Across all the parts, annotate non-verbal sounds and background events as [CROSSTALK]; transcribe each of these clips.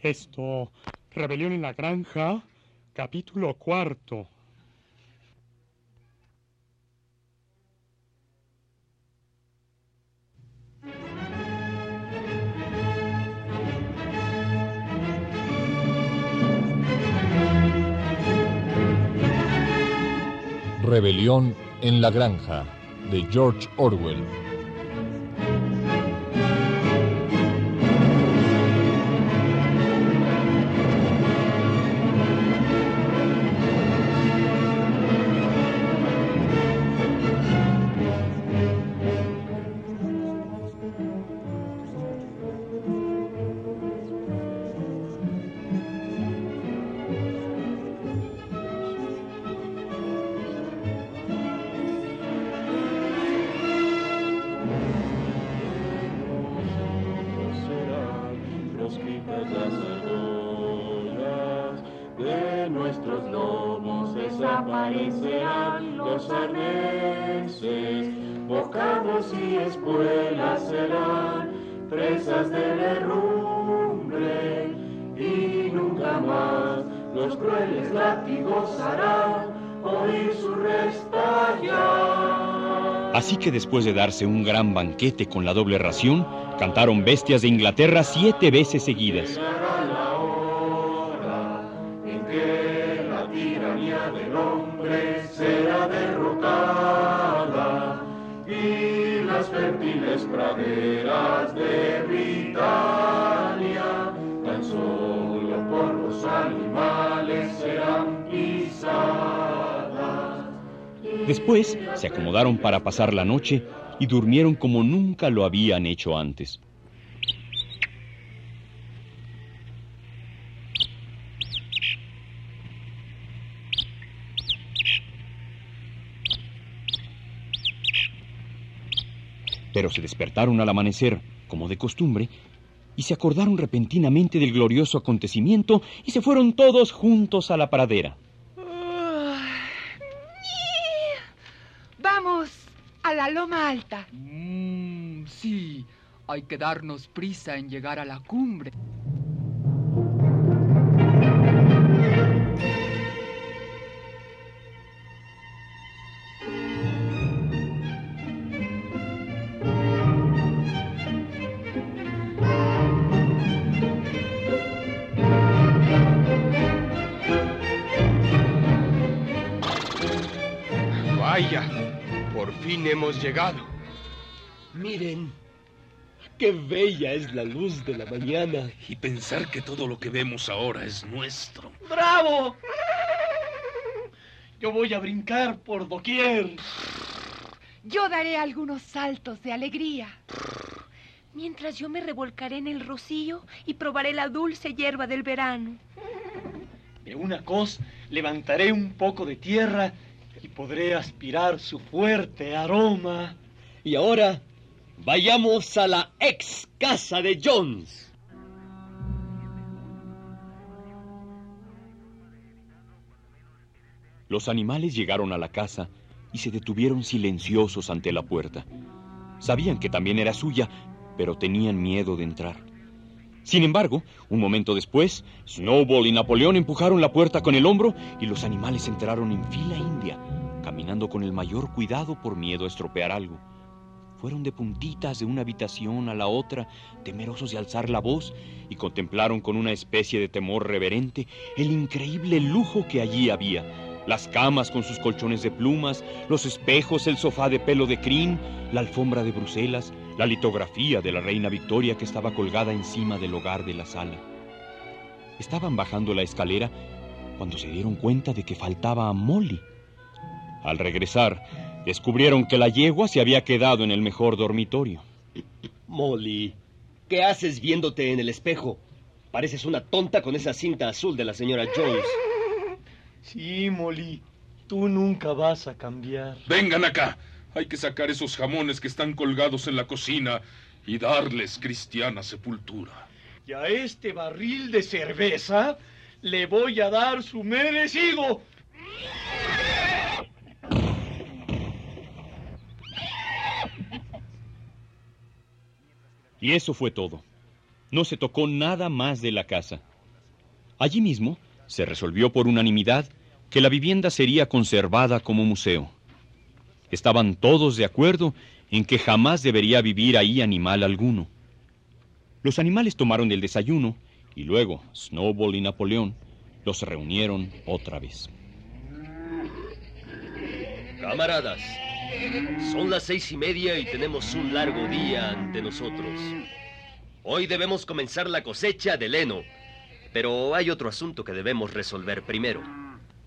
Esto, Rebelión en la Granja, capítulo cuarto. Rebelión en la Granja, de George Orwell. Nos quitas las argollas de nuestros lomos, desaparecerán los arneses, bocados y espuelas serán presas del herrumbre y nunca más los crueles látigos harán oír su restallar. Así que después de darse un gran banquete con la doble ración, cantaron bestias de Inglaterra siete veces seguidas. Tan solo por los animales serán pisadas. Después se acomodaron para pasar la noche y durmieron como nunca lo habían hecho antes. Pero se despertaron al amanecer, como de costumbre, y se acordaron repentinamente del glorioso acontecimiento y se fueron todos juntos a la pradera. A la loma alta. Mm, sí, hay que darnos prisa en llegar a la cumbre. Por fin hemos llegado. Miren, qué bella es la luz de la mañana. Y pensar que todo lo que vemos ahora es nuestro. ¡Bravo! Yo voy a brincar por doquier. Yo daré algunos saltos de alegría. Mientras yo me revolcaré en el rocío y probaré la dulce hierba del verano. De una cos levantaré un poco de tierra podré aspirar su fuerte aroma. Y ahora, vayamos a la ex casa de Jones. Los animales llegaron a la casa y se detuvieron silenciosos ante la puerta. Sabían que también era suya, pero tenían miedo de entrar. Sin embargo, un momento después, Snowball y Napoleón empujaron la puerta con el hombro y los animales entraron en fila india, caminando con el mayor cuidado por miedo a estropear algo. Fueron de puntitas de una habitación a la otra, temerosos de alzar la voz, y contemplaron con una especie de temor reverente el increíble lujo que allí había. Las camas con sus colchones de plumas, los espejos, el sofá de pelo de crin, la alfombra de Bruselas, la litografía de la reina Victoria que estaba colgada encima del hogar de la sala. Estaban bajando la escalera cuando se dieron cuenta de que faltaba a Molly. Al regresar, descubrieron que la yegua se había quedado en el mejor dormitorio. Molly, ¿qué haces viéndote en el espejo? Pareces una tonta con esa cinta azul de la señora Jones. Sí, Molly, tú nunca vas a cambiar. Vengan acá. Hay que sacar esos jamones que están colgados en la cocina y darles cristiana sepultura. Y a este barril de cerveza le voy a dar su merecido. Y eso fue todo. No se tocó nada más de la casa. Allí mismo se resolvió por unanimidad que la vivienda sería conservada como museo. Estaban todos de acuerdo en que jamás debería vivir ahí animal alguno. Los animales tomaron el desayuno y luego Snowball y Napoleón los reunieron otra vez. Camaradas, son las seis y media y tenemos un largo día ante nosotros. Hoy debemos comenzar la cosecha del heno, pero hay otro asunto que debemos resolver primero.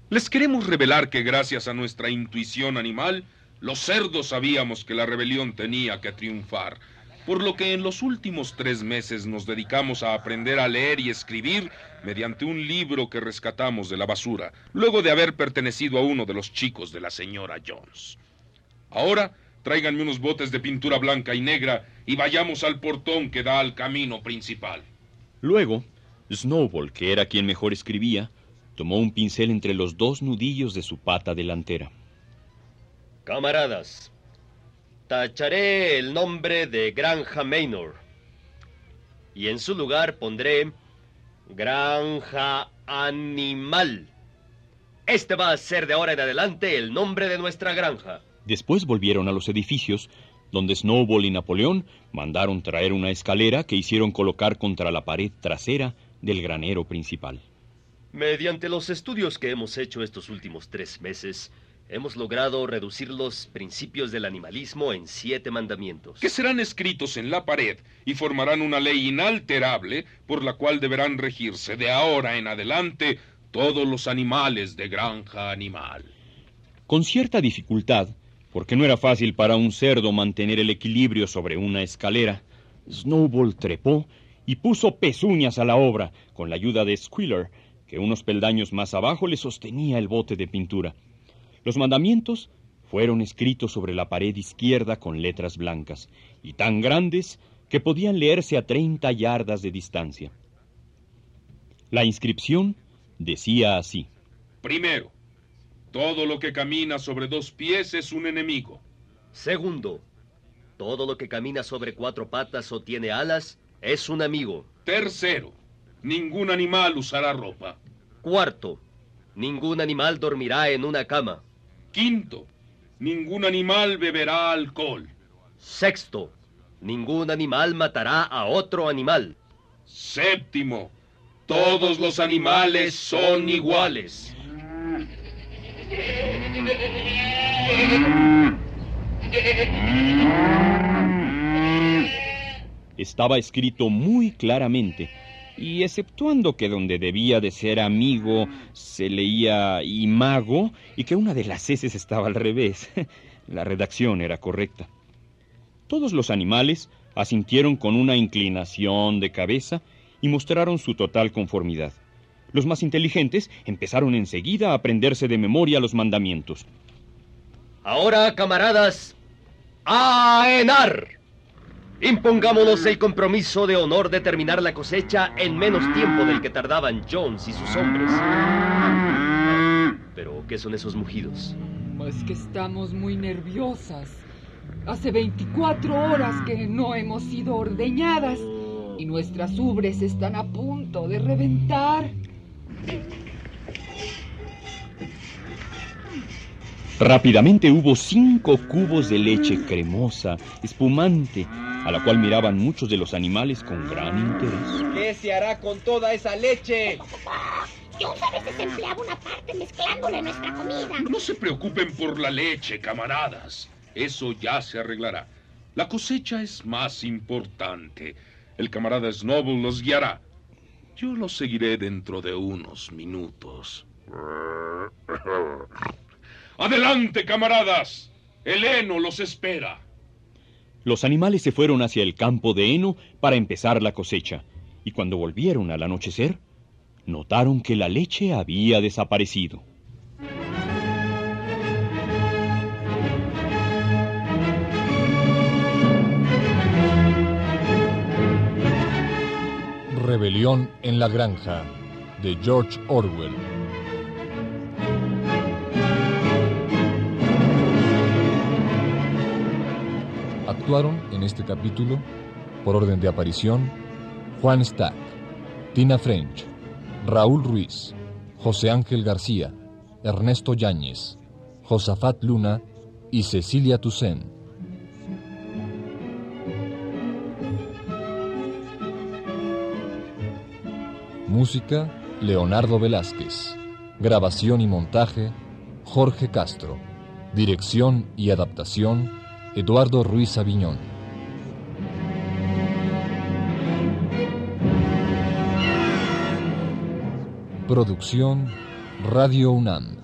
Les queremos revelar que gracias a nuestra intuición animal, los cerdos sabíamos que la rebelión tenía que triunfar, por lo que en los últimos tres meses nos dedicamos a aprender a leer y escribir mediante un libro que rescatamos de la basura, luego de haber pertenecido a uno de los chicos de la señora Jones. Ahora, tráiganme unos botes de pintura blanca y negra y vayamos al portón que da al camino principal. Luego, Snowball, que era quien mejor escribía, tomó un pincel entre los dos nudillos de su pata delantera. Camaradas, tacharé el nombre de Granja Maynor y en su lugar pondré Granja Animal. Este va a ser de ahora en adelante el nombre de nuestra granja. Después volvieron a los edificios, donde Snowball y Napoleón mandaron traer una escalera que hicieron colocar contra la pared trasera del granero principal. Mediante los estudios que hemos hecho estos últimos tres meses, hemos logrado reducir los principios del animalismo en siete mandamientos. Que serán escritos en la pared y formarán una ley inalterable por la cual deberán regirse de ahora en adelante todos los animales de granja animal. Con cierta dificultad, porque no era fácil para un cerdo mantener el equilibrio sobre una escalera, Snowball trepó y puso pezuñas a la obra con la ayuda de Squealer, que unos peldaños más abajo le sostenía el bote de pintura. Los mandamientos fueron escritos sobre la pared izquierda con letras blancas, y tan grandes que podían leerse a treinta yardas de distancia. La inscripción decía así. Primero, todo lo que camina sobre dos pies es un enemigo. Segundo, todo lo que camina sobre cuatro patas o tiene alas es un amigo. Tercero, ningún animal usará ropa. Cuarto, ningún animal dormirá en una cama. Quinto, ningún animal beberá alcohol. Sexto, ningún animal matará a otro animal. Séptimo, todos los animales son iguales. Estaba escrito muy claramente, y exceptuando que donde debía de ser amigo se leía imago y que una de las S estaba al revés, [LAUGHS] la redacción era correcta. Todos los animales asintieron con una inclinación de cabeza y mostraron su total conformidad. Los más inteligentes empezaron enseguida a aprenderse de memoria los mandamientos. Ahora, camaradas, a enar. Impongámonos el compromiso de honor de terminar la cosecha en menos tiempo del que tardaban Jones y sus hombres. Pero, ¿qué son esos mugidos? Pues que estamos muy nerviosas. Hace 24 horas que no hemos sido ordeñadas y nuestras ubres están a punto de reventar. Rápidamente hubo cinco cubos de leche cremosa, espumante, a la cual miraban muchos de los animales con gran interés. ¿Qué se hará con toda esa leche? Dios a veces empleaba una parte mezclándola en nuestra comida. No se preocupen por la leche, camaradas. Eso ya se arreglará. La cosecha es más importante. El camarada Snowball los guiará. Yo los seguiré dentro de unos minutos. [LAUGHS] ¡Adelante, camaradas! El heno los espera. Los animales se fueron hacia el campo de heno para empezar la cosecha, y cuando volvieron al anochecer, notaron que la leche había desaparecido. En la Granja, de George Orwell. Actuaron en este capítulo, por orden de aparición, Juan Stack, Tina French, Raúl Ruiz, José Ángel García, Ernesto Yáñez, Josafat Luna y Cecilia Toussaint. Música, Leonardo Velázquez. Grabación y montaje, Jorge Castro. Dirección y adaptación, Eduardo Ruiz Aviñón. Producción, Radio UNAM.